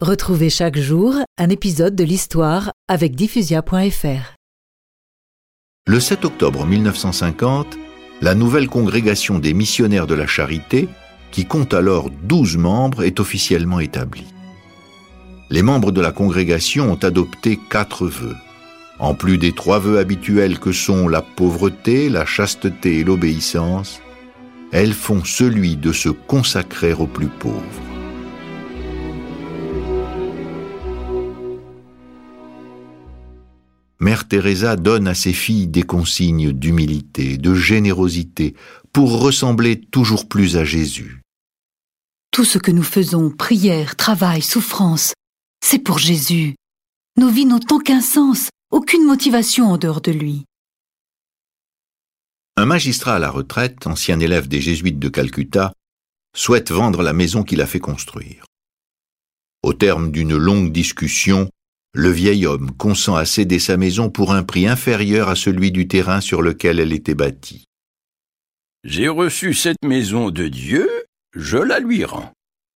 Retrouvez chaque jour un épisode de l'histoire avec diffusia.fr. Le 7 octobre 1950, la nouvelle congrégation des missionnaires de la charité, qui compte alors 12 membres, est officiellement établie. Les membres de la congrégation ont adopté quatre vœux. En plus des trois vœux habituels que sont la pauvreté, la chasteté et l'obéissance, elles font celui de se consacrer aux plus pauvres. Mère Teresa donne à ses filles des consignes d'humilité, de générosité, pour ressembler toujours plus à Jésus. Tout ce que nous faisons, prière, travail, souffrance, c'est pour Jésus. Nos vies n'ont aucun sens, aucune motivation en dehors de lui. Un magistrat à la retraite, ancien élève des jésuites de Calcutta, souhaite vendre la maison qu'il a fait construire. Au terme d'une longue discussion, le vieil homme consent à céder sa maison pour un prix inférieur à celui du terrain sur lequel elle était bâtie. J'ai reçu cette maison de Dieu, je la lui rends.